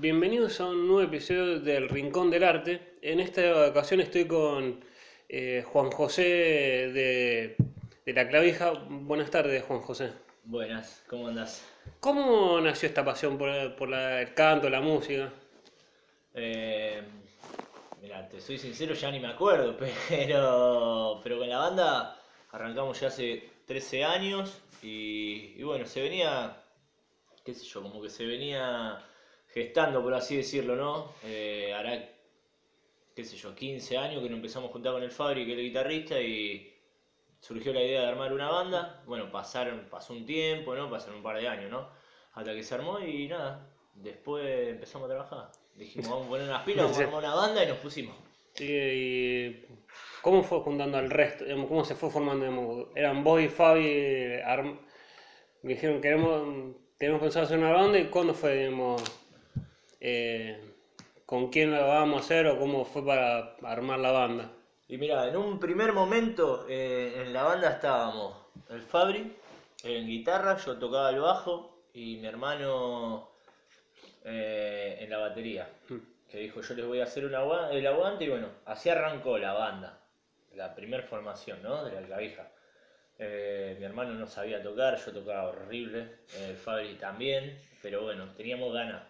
bienvenidos a un nuevo episodio del Rincón del Arte. En esta ocasión estoy con eh, Juan José de, de La Clavija. Buenas tardes, Juan José. Buenas, ¿cómo andás? ¿Cómo nació esta pasión por, por la- el canto, la música? Eh, mira, te soy sincero, ya ni me acuerdo, pero, pero con la banda arrancamos ya hace 13 años y, y bueno, se venía, qué sé yo, como que se venía gestando, por así decirlo, ¿no? Eh, hará, qué sé yo, 15 años que nos empezamos a juntar con el Fabri, que es el guitarrista, y surgió la idea de armar una banda. Bueno, pasaron, pasó un tiempo, ¿no? Pasaron un par de años, ¿no? Hasta que se armó y nada, después empezamos a trabajar. Dijimos, vamos a poner unas pilas, vamos a armar una banda y nos pusimos. Sí, y ¿Cómo fue juntando al resto? ¿Cómo se fue formando? Eran vos y Fabi, eh, me dijeron queremos, tenemos pensado hacer una banda y ¿cuándo fue, digamos, eh, con quién lo vamos a hacer o cómo fue para armar la banda? Y mira, en un primer momento eh, en la banda estábamos el Fabri en guitarra, yo tocaba el bajo y mi hermano eh, en la batería. Que dijo, yo les voy a hacer un el aguante y bueno, así arrancó la banda, la primer formación, ¿no? De la clavija. Eh, mi hermano no sabía tocar, yo tocaba horrible, el Fabri también, pero bueno, teníamos ganas.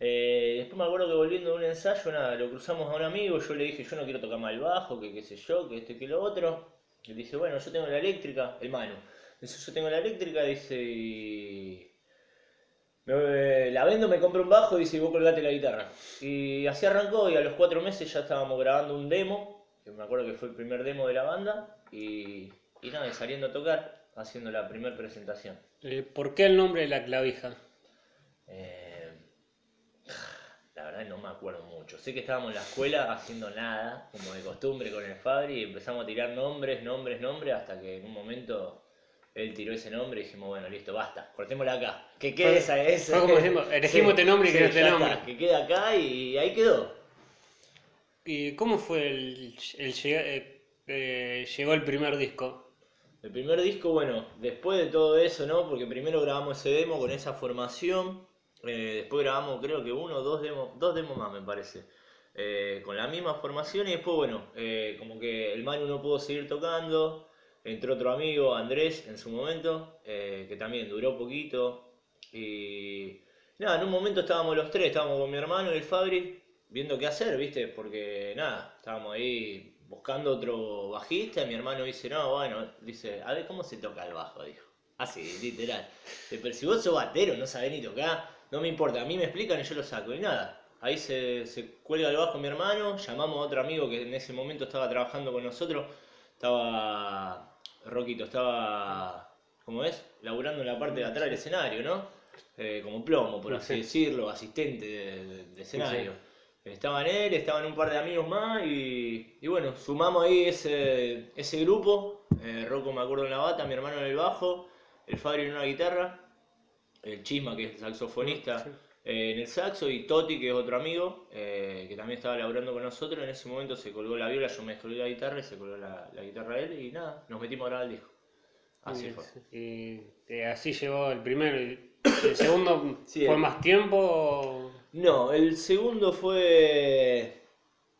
Eh, después me acuerdo que volviendo de un ensayo, nada, lo cruzamos a un amigo, yo le dije, yo no quiero tocar más el bajo, que qué sé yo, que esto y que lo otro. Él dice, bueno, yo tengo la eléctrica, el Manu. Dice, yo tengo la eléctrica, dice, y... me- la vendo, me compro un bajo, dice, y vos colgate la guitarra. Y así arrancó, y a los cuatro meses ya estábamos grabando un demo, que me acuerdo que fue el primer demo de la banda, y, y nada, y saliendo a tocar, haciendo la primera presentación. Eh, ¿Por qué el nombre de la clavija? Eh, la verdad no me acuerdo mucho. Sé que estábamos en la escuela haciendo nada, como de costumbre con el Fabri, y empezamos a tirar nombres, nombres, nombres, hasta que en un momento él tiró ese nombre y dijimos, bueno, listo, basta, cortémosla acá. Que quede Fue- esa, esa. fue como diciendo, elegimos este nombre y quedó este nombre. está, que quede acá y ahí quedó. ¿Y cómo fue el, el eh, eh, llegó el primer disco? El primer disco, bueno, después de todo eso, ¿no? Porque primero grabamos ese demo con esa formación, eh, después grabamos creo que uno o dos demos, dos demos más me parece, eh, con la misma formación y después, bueno, eh, como que el Manu no pudo seguir tocando, entró otro amigo, Andrés, en su momento, que también duró poquito y nada, en un momento estábamos los tres, estábamos con mi hermano y el Fabri, viendo qué hacer, ¿viste? Porque nada, estábamos ahí buscando otro bajista, y mi hermano dice, no, bueno, dice, a ver cómo se toca el bajo, dijo. Así, literal. Dice, Pero si vos sos batero, no sabés ni tocar, no me importa, a mí me explican y yo lo saco. Y nada, ahí se, se cuelga el bajo mi hermano, llamamos a otro amigo que en ese momento estaba trabajando con nosotros, estaba, Roquito, estaba, ¿cómo es? Laburando en la parte de atrás del escenario, ¿no? Eh, como plomo, por así Sí. decirlo, asistente de, de- de escenario. Estaban él, estaban un par de amigos más y, y bueno, sumamos ahí ese, ese grupo. Eh, Rocco me acuerdo en la bata, mi hermano en el bajo, el Fabri en una guitarra, el Chisma que es el saxofonista Sí. eh, en el saxo y Toti que es otro amigo eh, que también estaba laburando con nosotros. En ese momento se colgó la viola, yo me colgué la guitarra y se colgó la, la guitarra él y nada, nos metimos a grabar el disco. Así Y- fue. Y, eh, así llegó el primero. ¿El segundo Sí, fue el- más tiempo? o- No, el segundo fue.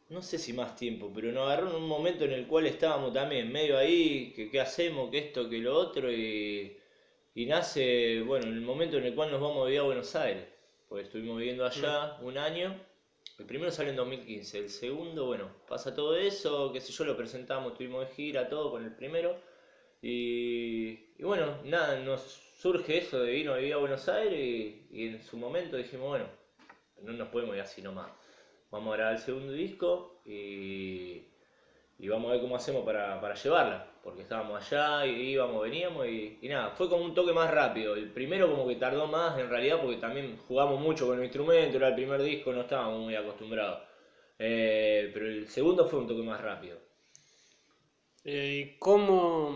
No sé si más tiempo, pero nos agarró en un momento en el cual estábamos también medio ahí, que qué hacemos, que esto, que lo otro, y, y nace, bueno, en el momento en el cual nos vamos a vivir a Buenos Aires, porque estuvimos viviendo allá un año. El primero sale en 2015, el segundo, bueno, pasa todo eso, qué sé yo, lo presentamos, estuvimos de gira, todo con el primero. Y, y bueno, nada, nos surge eso de irnos a vivir a Buenos Aires y, y en su momento dijimos, bueno, no nos podemos ir así nomás. Vamos a grabar el segundo disco y, y vamos a ver cómo hacemos para, para llevarla. Porque estábamos allá y íbamos, veníamos y, y nada, fue como un toque más rápido. El primero como que tardó más en realidad porque también jugamos mucho con el instrumento, era el primer disco, no estábamos muy acostumbrados. Eh, pero el segundo fue un toque más rápido. Eh, ¿Y cómo,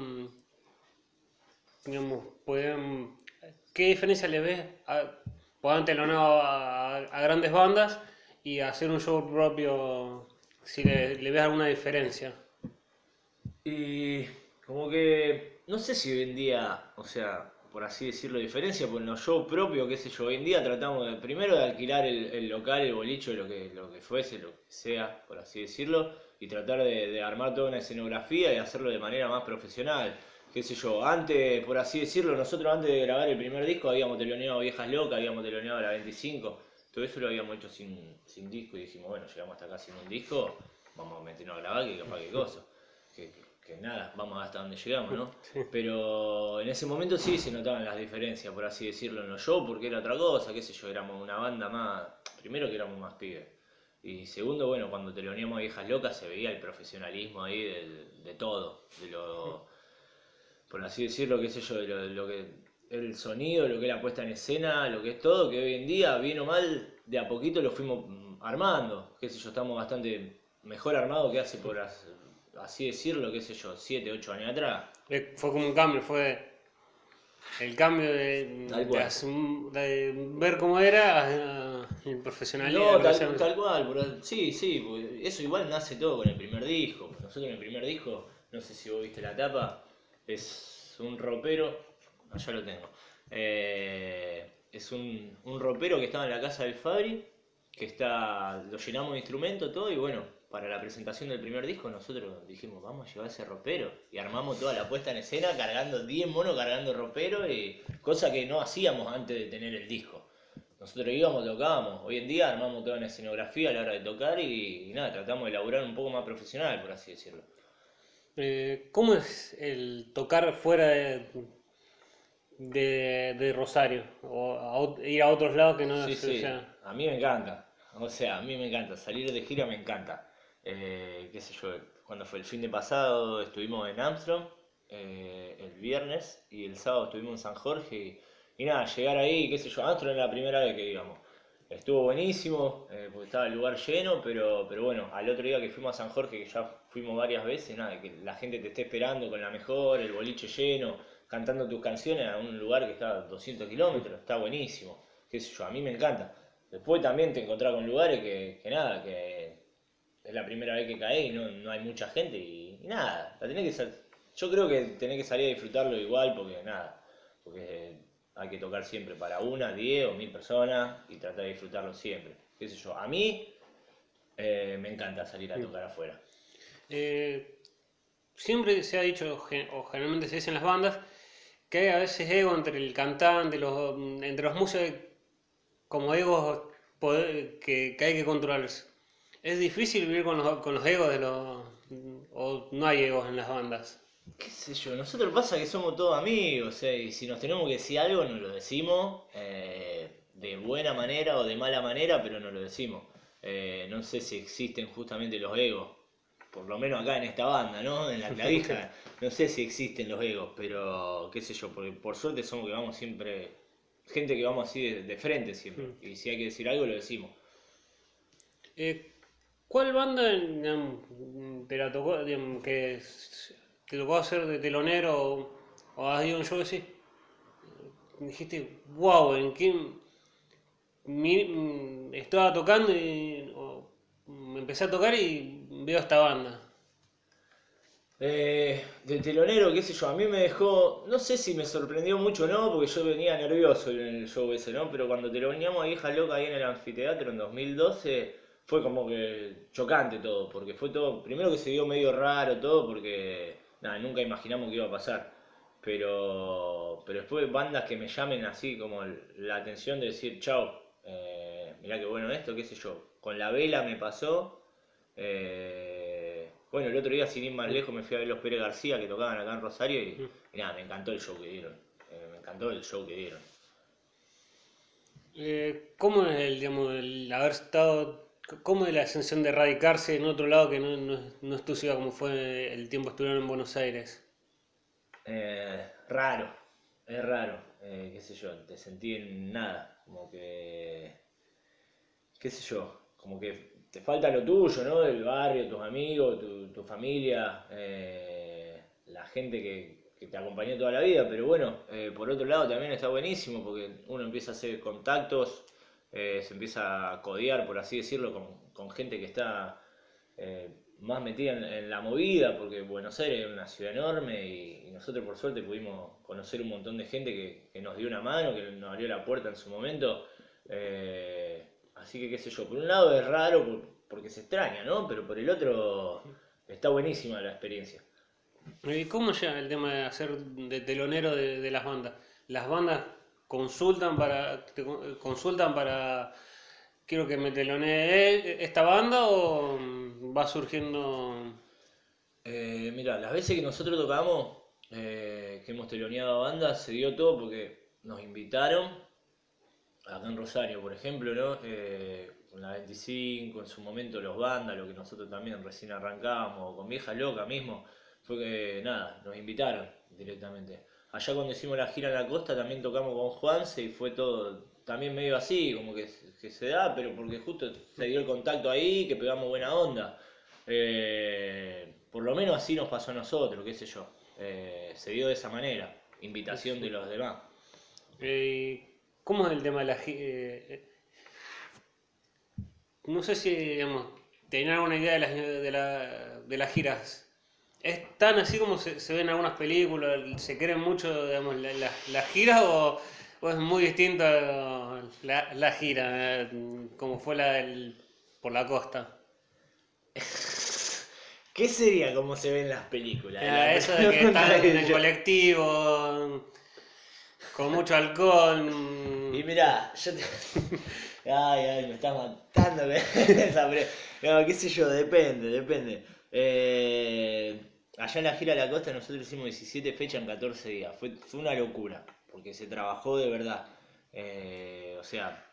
digamos, pueden, qué diferencia le ves a poder telonado a, a grandes bandas y hacer un show propio? Si le, le ves alguna diferencia. Y como que, no sé si hoy en día, o sea, por así decirlo, diferencia, pues en los shows propios, qué sé yo, hoy en día tratamos de, primero de alquilar el, el local, el bolicho, lo que, lo que fuese, lo que sea, por así decirlo, y tratar de, armar toda una escenografía y hacerlo de manera más profesional. Qué sé yo, antes, por así decirlo, nosotros antes de grabar el primer disco habíamos teloneado Viejas Locas, habíamos teloneado La 25, todo eso lo habíamos hecho sin, sin disco y dijimos, bueno, llegamos hasta acá sin un disco, vamos a meternos a grabar, que capaz que cosa. Que nada, vamos hasta donde llegamos, ¿no? Sí. Pero en ese momento sí se notaban las diferencias, por así decirlo, en los shows, porque era otra cosa, qué sé yo, éramos una banda más, primero que éramos más pibes. Y segundo, bueno, cuando teloneamos a Viejas Locas se veía el profesionalismo ahí de, todo, de lo, por así decirlo, qué sé yo, de lo, de lo que el sonido, lo que es la puesta en escena, lo que es todo, que hoy en día, bien o mal, de a poquito lo fuimos armando, qué sé yo, estamos bastante mejor armados que hace por así decirlo, qué sé yo, 7, 8 años atrás. Eh, Fue como un cambio, fue el cambio de, Tal de cual. asum- de ver cómo era el profesionalismo. No, tal, tal cual, sí, sí, porque eso igual nace todo con el primer disco. Nosotros en el primer disco, no sé si vos viste la tapa, es un ropero, allá lo tengo, Eh, es un, un ropero que estaba en la casa del Fabri, que está, lo llenamos de instrumentos, todo, y bueno, para la presentación del primer disco nosotros dijimos, vamos a llevar ese ropero, y armamos toda la puesta en escena cargando 10 monos cargando ropero, y cosa que no hacíamos antes de tener el disco. Nosotros íbamos, tocábamos. Hoy en día armamos toda una escenografía a la hora de tocar y, y nada, tratamos de elaborar un poco más profesional, por así decirlo. Eh, ¿Cómo es el tocar fuera de, de, de Rosario? O a ir a otros lados que no Sí, o sí, sea, a mí me encanta. O sea, a mí me encanta. Salir de gira me encanta. Eh, qué sé yo, cuando fue el fin de pasado estuvimos en Armstrong eh, el viernes y el sábado estuvimos en San Jorge y, nada, llegar ahí, qué sé yo, Armstrong era la primera vez que íbamos. Estuvo buenísimo, eh, porque estaba el lugar lleno, pero, pero bueno, al otro día que fuimos a San Jorge, que ya fuimos varias veces, nada, que la gente te esté esperando con la mejor, el boliche lleno, cantando tus canciones a un lugar que está a 200 kilómetros, está buenísimo, qué sé yo, a mí me encanta. Después también te encontrás con lugares que, que nada, que es la primera vez que caes y no, no hay mucha gente y, y nada, la tenés que yo creo que tenés que salir a disfrutarlo igual porque nada, porque hay que tocar siempre para una, diez o mil personas y tratar de disfrutarlo siempre. Qué sé yo, a mí eh, me encanta salir a tocar afuera. eh, siempre se ha dicho, o generalmente se dice en las bandas, que hay a veces ego entre el cantante, los, entre los músicos, como egos que, que hay que controlarse. ¿Es difícil vivir con los, con los egos de los... o no hay egos en las bandas? qué sé yo, nosotros pasa que somos todos amigos, eh, y si nos tenemos que decir algo, nos lo decimos eh, de buena manera o de mala manera, pero nos lo decimos. Eh, no sé si existen justamente los egos, por lo menos acá en esta banda, ¿no? En la clavija, no sé si existen los egos, pero qué sé yo, porque por suerte somos que vamos siempre, gente que vamos así de, de frente siempre, y si hay que decir algo, lo decimos. Eh, ¿Cuál banda digamos, te la tocó, que te tocó hacer de telonero o, has ido un show así? Dijiste, wow, ¿en qué mi- mm, estaba tocando y mm, empecé a tocar y veo esta banda? Eh, de telonero, qué sé yo, a mí me dejó, no sé si me sorprendió mucho o no, porque yo venía nervioso en el show ese, ¿no? Pero cuando teloneamos a Hija Loca ahí en el anfiteatro en 2012, fue como que chocante todo, porque fue todo, primero que se dio medio raro todo, porque nada, nunca imaginamos que iba a pasar. Pero, pero después bandas que me llamen así como la atención de decir, chao, eh, mirá qué bueno esto, qué sé yo. Con la vela me pasó. eh, bueno, el otro día, sin ir más lejos, me fui a ver los Pérez García que tocaban acá en Rosario y, y nada, me encantó el show que dieron. eh, me encantó el show que dieron. Eh, ¿Cómo es el, digamos, el haber estado, cómo es la sensación de radicarse en otro lado que no, no, no es tu como fue el tiempo estuvieron en Buenos Aires? Eh, raro, es raro, eh, qué sé yo, te sentí en nada, como que, qué sé yo, como que te falta lo tuyo, ¿no? El barrio, tus amigos, tu, tu familia, eh, la gente que, que te acompañó toda la vida, pero bueno, por otro lado también está buenísimo porque uno empieza a hacer contactos, eh, se empieza a codear, por así decirlo, con, gente que está eh, más metida en, la movida, porque Buenos Aires es una ciudad enorme y, nosotros por suerte pudimos conocer un montón de gente que, nos dio una mano, que nos abrió la puerta en su momento. Eh, así que qué sé yo, por un lado es raro porque se extraña, ¿no? Pero por el otro está buenísima la experiencia. ¿Y cómo llega el tema de hacer de telonero de, las bandas? ¿Las bandas consultan para, consultan para quiero que me telonee esta banda o va surgiendo? Eh, mira, las veces que nosotros tocamos, eh, que hemos teloneado a bandas, se dio todo porque nos invitaron, acá en Rosario, por ejemplo, ¿no? Eh, con la 25, en su momento los bandas, lo que nosotros también recién arrancábamos, con Vieja Loca mismo, fue que nada, nos invitaron directamente. Allá cuando hicimos la gira en la costa también tocamos con Juanse y fue todo también medio así, como que, se da, pero porque justo se dio el contacto ahí, que pegamos buena onda. Eh, por lo menos así nos pasó a nosotros, qué sé yo. Eh, se dio de esa manera, invitación de los demás. Eh, ¿Cómo es el tema de la No sé si, digamos, tener alguna idea de las, de, la, de las giras. ¿Es tan así como se, se, ve en algunas películas? ¿Se creen mucho, digamos, las giras o pues muy distinto la, la gira, como fue la del, por la costa. ¿Qué sería como se ve en las películas? Ah, eso de que están en el colectivo, con mucho alcohol. Y mira, yo te... Ay, ay, me está matando esa No, qué sé yo, depende, depende. Eh, allá en la gira de la costa nosotros hicimos 17 fechas en 14 días. Fue, fue una locura porque se trabajó de verdad. Eh, o sea,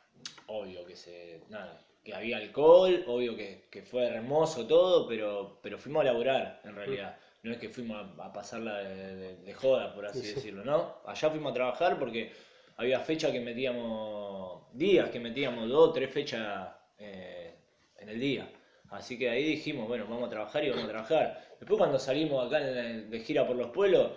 obvio que se. Nada, que había alcohol, obvio que, fue hermoso todo, pero, pero fuimos a laburar en realidad. No es que fuimos a, pasarla de, joda, por así decirlo, ¿no? Allá fuimos a trabajar porque había fechas que metíamos, días que metíamos dos, tres fechas eh, en el día. Así que ahí dijimos, bueno, vamos a trabajar y vamos a trabajar. Después cuando salimos acá de gira por los pueblos,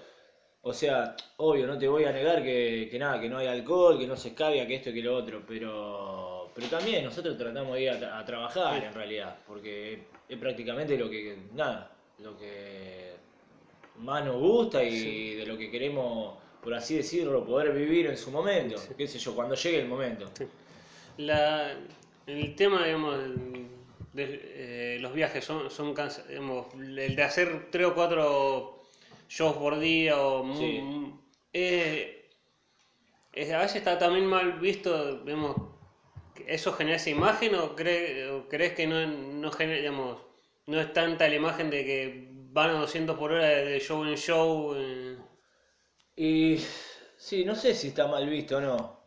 o sea, obvio, no te voy a negar que, nada, que no hay alcohol, que no se escabia, que esto y que lo otro, pero, pero también nosotros tratamos de ir a, trabajar en realidad, porque es prácticamente lo que, nada, lo que más nos gusta y de lo que queremos, por así decirlo, poder vivir en su momento, qué sé yo, cuando llegue el momento. La, el tema, digamos, de, eh, los viajes son, son digamos, el de hacer tres o cuatro shows por día o... Eh, a veces está también mal visto, vemos, ¿eso genera esa imagen o, crees que no, no, digamos, no es tanta la imagen de que van a 200 por hora de show en show? Eh? Y sí, no sé si está mal visto o no.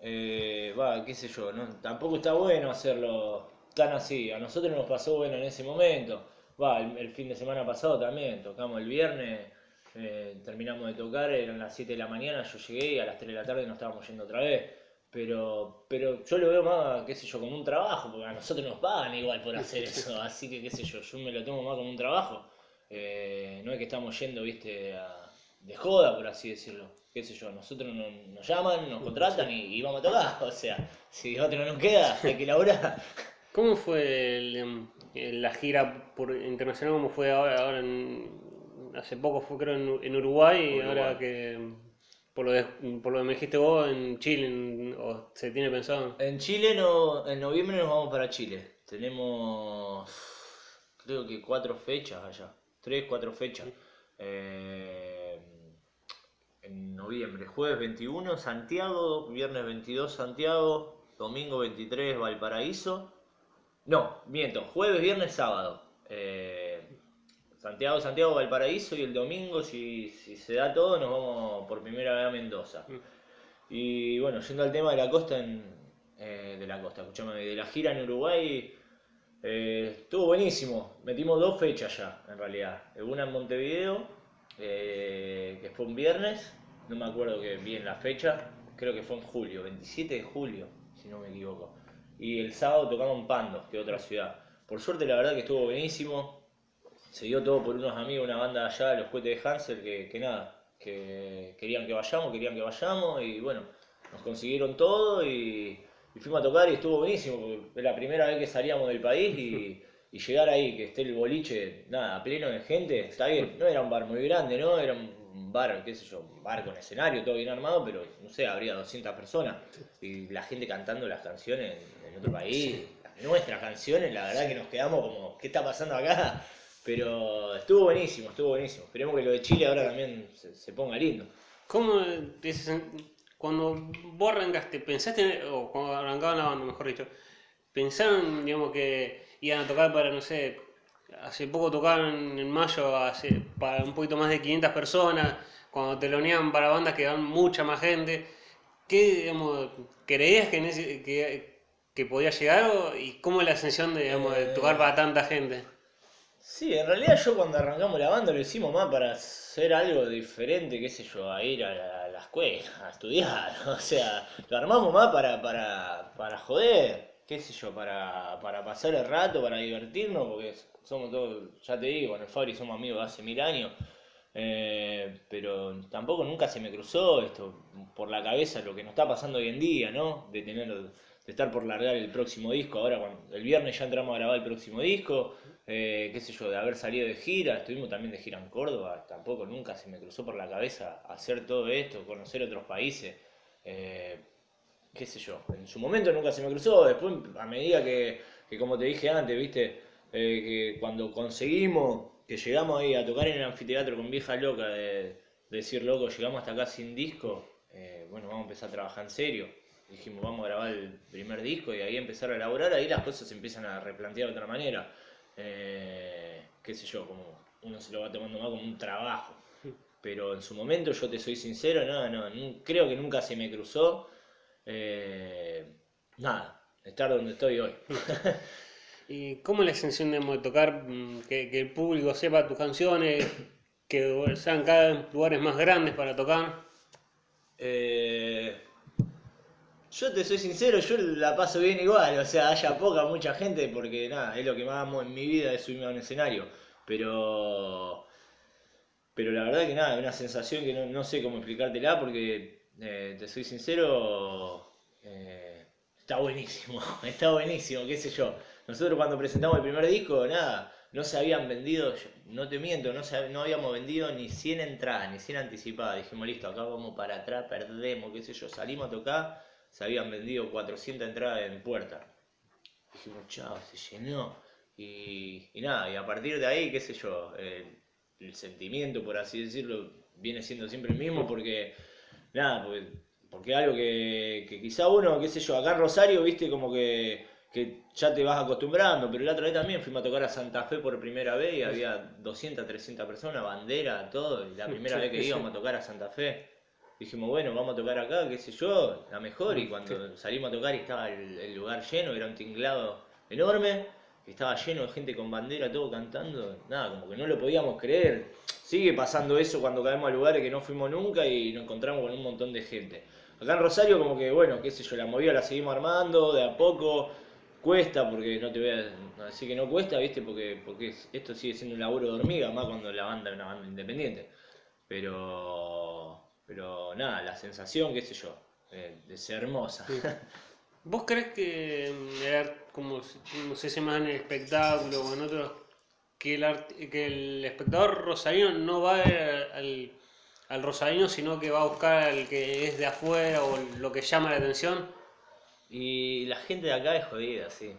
Va, qué sé yo, no, tampoco está bueno hacerlo tan así. A nosotros nos pasó bueno en ese momento. Va, el fin de semana pasado también, tocamos el viernes eh, terminamos de tocar, eran las 7 de la mañana, yo llegué y a las 3 de la tarde nos estábamos yendo otra vez. Pero, pero yo lo veo más, qué sé yo, como un trabajo, porque a nosotros nos pagan igual por hacer eso, así que qué sé yo, yo me lo tomo más como un trabajo. Eh, no es que estamos yendo, viste, de joda, por así decirlo. Qué sé yo, nosotros nos, llaman, nos contratan y, vamos a tocar. O sea, si otro no nos queda, hay que laburar. ¿Cómo fue em, la gira por, internacional? ¿Cómo fue ahora, ahora en, hace poco fue creo en, Uruguay y ahora que por lo, de, por lo que me dijiste vos en Chile o se tiene pensado. En Chile no, en noviembre nos vamos para Chile. Tenemos creo que cuatro fechas allá, tres, cuatro fechas. Eh, en noviembre, jueves 21 Santiago, viernes 22 Santiago, domingo 23 Valparaíso. No, miento, jueves, viernes, sábado. Eh, Santiago, Santiago, Valparaíso y el domingo, si, se da todo, nos vamos por primera vez a Mendoza. Mm. Y bueno, yendo al tema de la costa, eh, de la costa, escuchame, de la gira en Uruguay, eh, estuvo buenísimo. Metimos dos fechas ya, en realidad. Una en Montevideo, que fue un viernes, no me acuerdo que bien la fecha, creo que fue en julio, 27 de julio, si no me equivoco. Y el sábado tocamos en Pando, que es otra ciudad. Por suerte, la verdad que estuvo buenísimo se dio todo por unos amigos, una banda allá, los juguetes de Hansel, que, nada, que querían que vayamos, querían que vayamos y bueno, nos consiguieron todo y, fuimos a tocar y estuvo buenísimo, porque es la primera vez que salíamos del país y, y llegar ahí, que esté el boliche, nada, pleno de gente, está bien. No era un bar muy grande, ¿no? Era un bar, qué sé yo, un bar con escenario, todo bien armado, pero no sé, habría 200 personas. Y la gente cantando las canciones en otro país, nuestras canciones, la verdad que nos quedamos como, ¿qué está pasando acá? Pero estuvo buenísimo, estuvo buenísimo. Esperemos que lo de Chile ahora también se, se ponga lindo. ¿Cómo, cuando vos arrancaste, pensaste, o cuando arrancaban la banda, mejor dicho, pensaron, digamos, que iban a tocar para, no sé, hace poco tocaron en mayo hace, para un poquito más de 500 personas, cuando teloneaban para bandas que van mucha más gente, ¿qué, digamos, creías que, en ese- que, que podía llegar o- y cómo es la ascensión de, digamos, de tocar para tanta gente? Sí, en realidad yo cuando arrancamos la banda lo hicimos más para hacer algo diferente, qué sé yo, a ir a la, a la escuela, a estudiar. O sea, lo armamos más para, para, para joder, qué sé yo, para, para pasar el rato, para divertirnos, porque somos todos, ya te digo, en el Fabri somos amigos de hace mil años. Eh, pero tampoco nunca se me cruzó esto por la cabeza lo que nos está pasando hoy en día, ¿no? De tener, de estar por largar el próximo disco. Ahora, cuando, el viernes ya entramos a grabar el próximo disco, eh, qué sé yo, de haber salido de gira, estuvimos también de gira en Córdoba, tampoco nunca se me cruzó por la cabeza hacer todo esto, conocer otros países. Eh, qué sé yo, en su momento nunca se me cruzó, después a medida que, que como te dije antes, viste, Eh, que cuando conseguimos, que llegamos ahí a tocar en el anfiteatro con vieja loca, de, de decir, loco, llegamos hasta acá sin disco, eh, bueno, vamos a empezar a trabajar en serio. Dijimos, vamos a grabar el primer disco y ahí empezar a elaborar, ahí las cosas se empiezan a replantear de otra manera. Eh, qué sé yo, como uno se lo va tomando más como un trabajo. Pero en su momento, yo te soy sincero, no, no, nu- creo que nunca se me cruzó. Eh, nada, estar donde estoy hoy. ¿Y cómo es la sensación de tocar, mm, que, que el público sepa tus canciones, que sean cada vez lugares más grandes para tocar? Eh, yo te soy sincero, yo la paso bien igual, o sea, haya poca, mucha gente, porque nada, es lo que más amo en mi vida, es subirme a un escenario. Pero, pero la verdad que nada, es una sensación que no, no sé cómo explicártela, porque eh, te soy sincero, eh, está buenísimo, está buenísimo, qué sé yo. Nosotros cuando presentamos el primer disco, nada, no se habían vendido, no te miento, no, se, no habíamos vendido ni 100 entradas, ni 100 anticipadas. Dijimos, listo, acá vamos para atrás, perdemos, qué sé yo. Salimos a tocar, se habían vendido 400 entradas en puerta. Dijimos, chao, se llenó. Y, y nada, y a partir de ahí, qué sé yo, eh, el sentimiento, por así decirlo, viene siendo siempre el mismo porque, nada, porque, porque algo que, que quizá uno, qué sé yo, acá en Rosario, viste, como que, que ya te vas acostumbrando, pero la otra vez también fuimos a tocar a Santa Fe por primera vez y había 200, 300 personas, bandera, todo, y la primera vez que íbamos a tocar a Santa Fe. Dijimos, bueno, vamos a tocar acá, qué sé yo, la mejor. Y cuando salimos a tocar y estaba el, el lugar lleno, era un tinglado enorme, estaba lleno de gente con bandera, todo cantando. Nada, como que no lo podíamos creer. Sigue pasando eso cuando caemos a lugares que no fuimos nunca y nos encontramos con un montón de gente. Acá en Rosario, como que, bueno, qué sé yo, la movida la seguimos armando de a poco. Cuesta, porque no te voy a decir que no cuesta, ¿viste? Porque, porque esto sigue siendo un laburo de hormiga, más cuando la banda es una banda independiente. Pero, pero nada, la sensación, qué sé yo, eh, de ser hermosa. ¿Vos crees que, mm, como, como se dice más en el espectáculo o en otros, que el, art- que el espectador rosarino no va al, al rosarino, sino que va a buscar al que es de afuera o lo que llama la atención? Y la gente de acá es jodida, sí.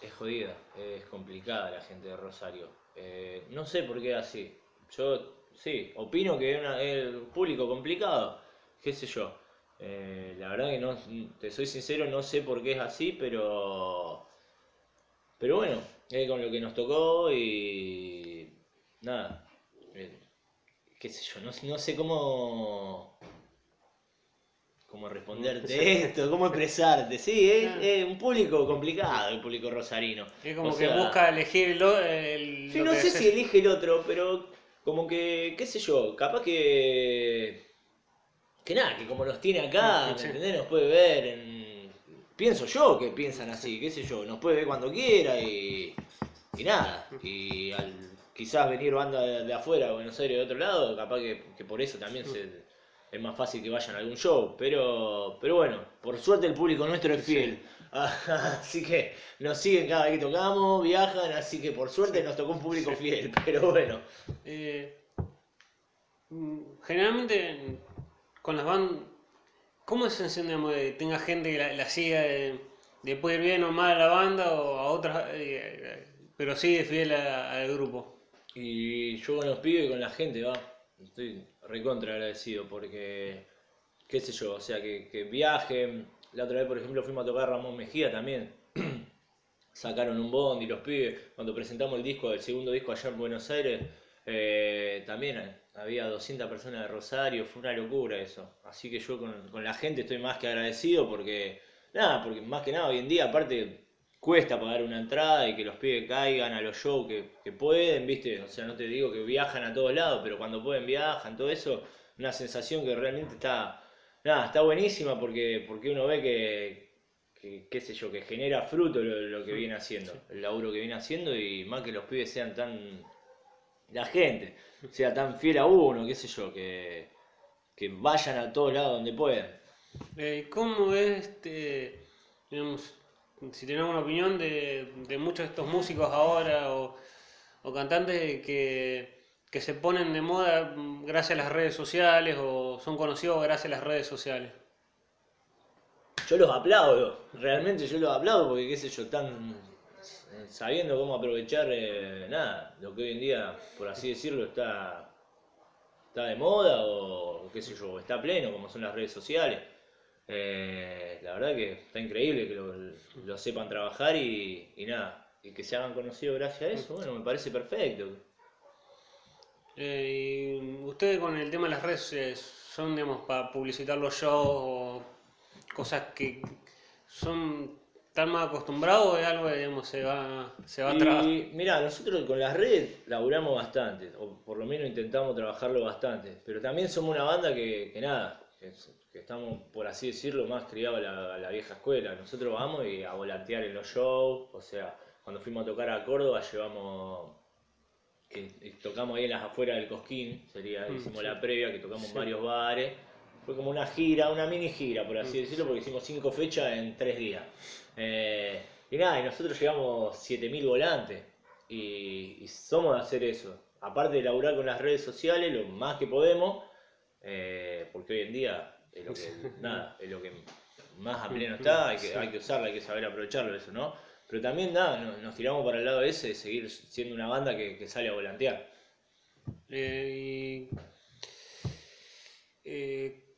Es jodida, es complicada la gente de Rosario. Eh, no sé por qué es así. Yo, sí, opino que es, una- público complicado, qué sé yo. Eh, la verdad que no, te soy sincero, no sé por qué es así, pero, pero bueno, es con lo que nos tocó y nada. eh, qué sé yo, no, no sé cómo, cómo responderte esto, cómo expresarte. Sí, es, es un público complicado el público rosarino. Es como O que sea, busca elegir el, el- Sí, lo no que sé si elige el otro, pero como que, qué sé yo, capaz que... Que nada, que como nos tiene acá, Sí, ¿me sí. entendés? Nos puede ver en... Pienso yo que piensan así, qué sé yo, nos puede ver cuando quiera y... Y nada, y al quizás venir banda de, de afuera, Buenos Aires de otro lado, capaz que, que por eso también se- es más fácil que vayan a algún show. Pero, pero bueno, por suerte el público nuestro es fiel. así que nos siguen cada vez que tocamos, viajan, así que por suerte nos tocó un público fiel, pero bueno. Eh, mm, generalmente con las bandas, ¿cómo es sensación de tenga gente que la, siga de, de puede ir bien o mal a la banda o a otras, eh, pero sigue fiel a- al grupo? Y yo con los pibes y con la gente, va, estoy recontra agradecido porque, qué sé yo, o sea, que, que viajen. La otra vez, por ejemplo, fuimos a tocar Ramón Mejía también. Sacaron un bond y los pibes, cuando presentamos el disco, el segundo disco allá en Buenos Aires, eh, también había 200 personas de Rosario, fue una locura eso. Así que yo con, con la gente estoy más que agradecido porque, nada, porque más que nada hoy en día, aparte, cuesta pagar una entrada y que los pibes caigan a los shows que, que pueden, ¿viste? O sea, no te digo que viajan a todos lados, pero cuando pueden viajan, todo eso, una sensación que realmente está, nada, está buenísima porque, porque uno ve que, que, qué sé yo, que genera fruto lo, lo que viene haciendo, el laburo que viene haciendo y más que los pibes sean tan, la gente, sea tan fiel a uno, qué sé yo, que, que vayan a todos lados donde puedan. Eh, ¿Cómo es, este, digamos, si tenemos una opinión de, de muchos de estos músicos ahora o, o cantantes que, que se ponen de moda gracias a las redes sociales o son conocidos gracias a las redes sociales? Yo los aplaudo, realmente yo los aplaudo porque qué sé yo, están sabiendo cómo aprovechar eh, nada, lo que hoy en día, por así decirlo, está, está de moda o qué sé yo, está pleno, como son las redes sociales. Eh, la verdad que está increíble que lo, lo sepan trabajar y, y nada, y que se hagan conocidos gracias a eso, bueno, me parece perfecto. Eh, y ustedes con el tema de las redes sociales, son, digamos, para publicitar los shows o cosas que son tan más acostumbrados o es algo que, digamos, se va, se va a trabajar? Y mira, nosotros con las redes laburamos bastante, o por lo menos intentamos trabajarlo bastante, pero también somos una banda que, que nada, que, es- que estamos, por así decirlo, más criados a la, a la vieja escuela. Nosotros vamos y a volantear en los shows, o sea, cuando fuimos a tocar a Córdoba llevamos, que tocamos ahí en las afueras del Cosquín, sería, Mm, hicimos sí. la previa, que tocamos en Sí. varios bares. Fue como una gira, una mini gira, por así Mm, decirlo, porque hicimos cinco fechas en tres días. Eh, y nada, y nosotros llevamos 7000 volantes. Y, y somos de hacer eso. Aparte de laburar con las redes sociales, lo más que podemos, eh, porque hoy en día es lo que, nada, es lo que más a pleno está, hay que, hay que usarlo, hay que saber aprovecharlo eso, ¿no? Pero también nada, no- nos tiramos para el lado ese de seguir siendo una banda que, que sale a volantear. Eh, eh,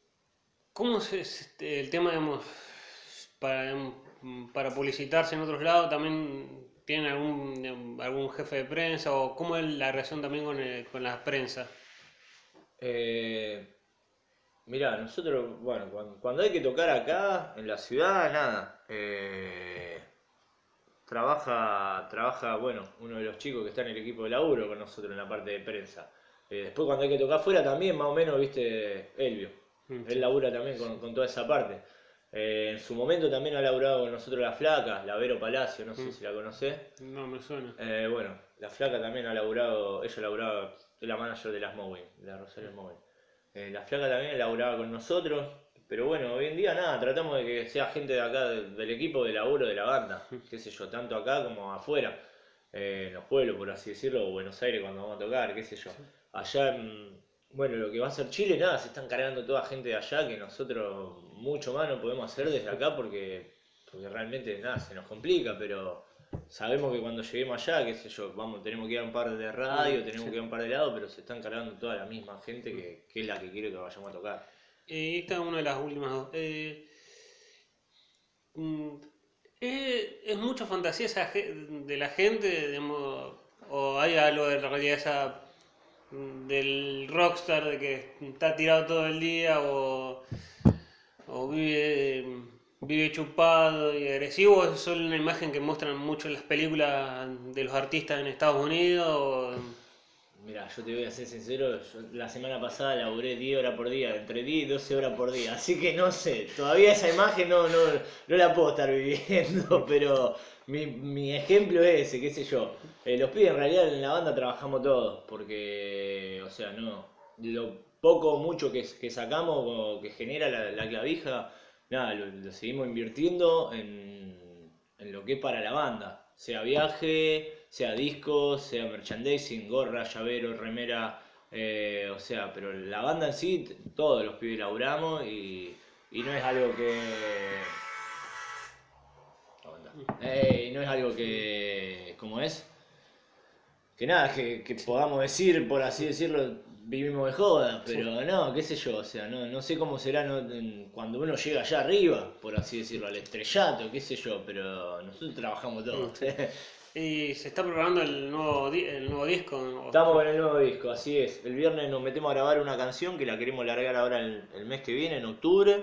¿cómo es este, el tema, digamos, para, mm, para publicitarse en otros lados? ¿También tienen algún, algún jefe de prensa o cómo es la relación también con, el- con la prensa? Eh, mirá, nosotros, bueno, cuando, hay que tocar acá, en la ciudad, nada. eh, trabaja, trabaja, bueno, uno de los chicos que está en el equipo de laburo con nosotros en la parte de prensa. Eh, después cuando hay que tocar fuera también, más o menos, viste, Elvio. Mm, Él labura también con, con toda esa parte. Eh, en su momento también ha laburado con nosotros la flaca, la Vero Palacio, no sé Mm. si la conocés. No me suena. Eh, bueno, la flaca también ha laburado, ella laburaba, es la manager de las Mowing, de la Rosario. Eh, la flaca también laburaba con nosotros, pero bueno, hoy en día nada, tratamos de que sea gente de acá, de- del equipo de laburo de la banda, qué sé yo, tanto acá como afuera, en los pueblos, por así decirlo, o Buenos Aires cuando vamos a tocar, qué sé yo. Allá en, bueno, lo que va a ser Chile, nada, se están cargando toda gente de allá que nosotros mucho más no podemos hacer desde acá porque, porque realmente nada, se nos complica, pero sabemos que cuando lleguemos allá, qué sé yo, vamos, tenemos que ir a un par de radio, tenemos que ir a un par de lados, pero se están cargando toda la misma gente que, que es la que quiere que vayamos a tocar. Y esta es una de las últimas dos. Eh, mm, ¿es, es mucha fantasía esa de la gente, digamos, o hay algo de la realidad esa del rockstar de que está tirado todo el día o, o vive, vive chupado y agresivo? ¿O es solo una imagen que muestran mucho en las películas de los artistas en Estados Unidos? Mira, yo te voy a ser sincero, yo la semana pasada laburé 10 horas por día, entre 10 y 12 horas por día, así que no sé, todavía esa imagen no, no, no la puedo estar viviendo, pero mi, mi ejemplo es ese, qué sé yo. Eh, los pibes en realidad en la banda trabajamos todos, porque, o sea, no, lo poco o mucho que, que sacamos o que genera la, la clavija, nada, lo, lo seguimos invirtiendo en, en lo que es para la banda. Sea viaje, sea discos, sea merchandising, gorra, llavero, remera, eh, o sea, pero la banda en sí, todos los pibes laburamos y, y no es algo que... Eh, no es algo que... ¿Cómo es? Que nada, que, que podamos decir, por así decirlo, vivimos de joda, pero no, qué sé yo, o sea, no, no sé cómo será no, cuando uno llega allá arriba, por así decirlo, al estrellato, qué sé yo, pero nosotros trabajamos todos. Y se está preparando el nuevo, di- el nuevo disco. ¿no? Estamos con el nuevo disco, así es. El viernes nos metemos a grabar una canción que la queremos largar ahora el, el mes que viene, en octubre.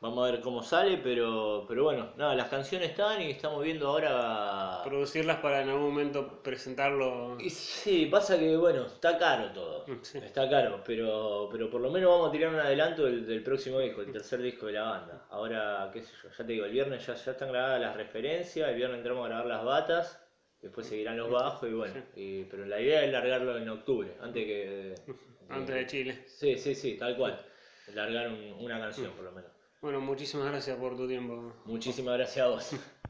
Vamos a ver cómo sale, pero, pero bueno, nada, las canciones están y estamos viendo ahora... Producirlas para en algún momento presentarlo. Y sí, pasa que bueno, está caro todo. Mm, sí. Está caro, pero, pero por lo menos vamos a tirar un adelanto del, del próximo disco, el tercer disco de la banda. Ahora, qué sé yo, ya te digo, el viernes ya, ya están grabadas las referencias, el viernes entramos a grabar las batas, después seguirán los bajos y bueno, y- pero la idea es largarlo en octubre, antes que... Antes de Chile. Sí, sí, sí, tal cual. Largar un- una canción por lo menos. Bueno, muchísimas gracias por tu tiempo. Muchísimas gracias a vos.